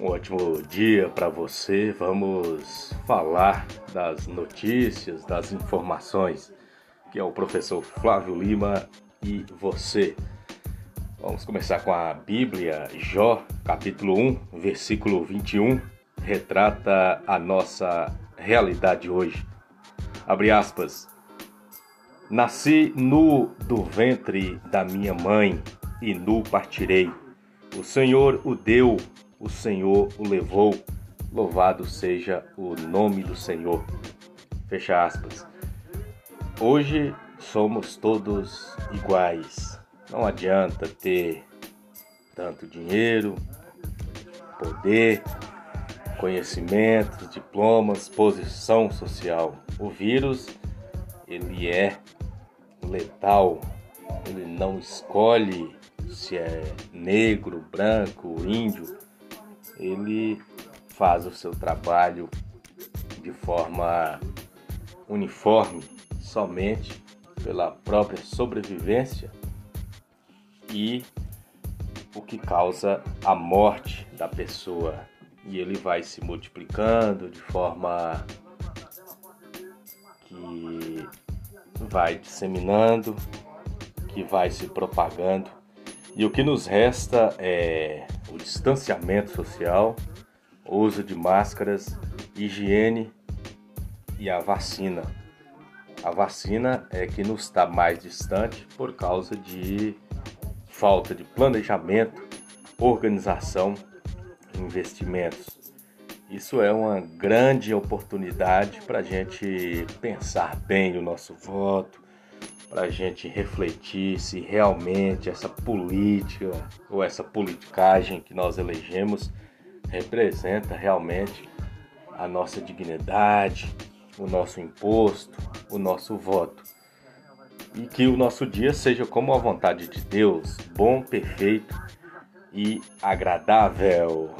Um ótimo dia para você. Vamos falar das notícias, das informações, que é o professor Flávio Lima e você. Vamos começar com a Bíblia, Jó, capítulo 1, versículo 21, retrata a nossa realidade hoje. Abre aspas. Nasci nu do ventre da minha mãe e nu partirei. O Senhor o deu o Senhor o levou. Louvado seja o nome do Senhor. Fecha aspas. Hoje somos todos iguais. Não adianta ter tanto dinheiro, poder, conhecimento, diplomas, posição social. O vírus, ele é letal. Ele não escolhe se é negro, branco, índio ele faz o seu trabalho de forma uniforme somente pela própria sobrevivência e o que causa a morte da pessoa. E ele vai se multiplicando de forma que vai disseminando, que vai se propagando. E o que nos resta é o distanciamento social, uso de máscaras, higiene e a vacina. A vacina é que nos está mais distante por causa de falta de planejamento, organização investimentos. Isso é uma grande oportunidade para a gente pensar bem o nosso voto, para a gente refletir se realmente essa política ou essa politicagem que nós elegemos representa realmente a nossa dignidade, o nosso imposto, o nosso voto. E que o nosso dia seja como a vontade de Deus, bom, perfeito e agradável.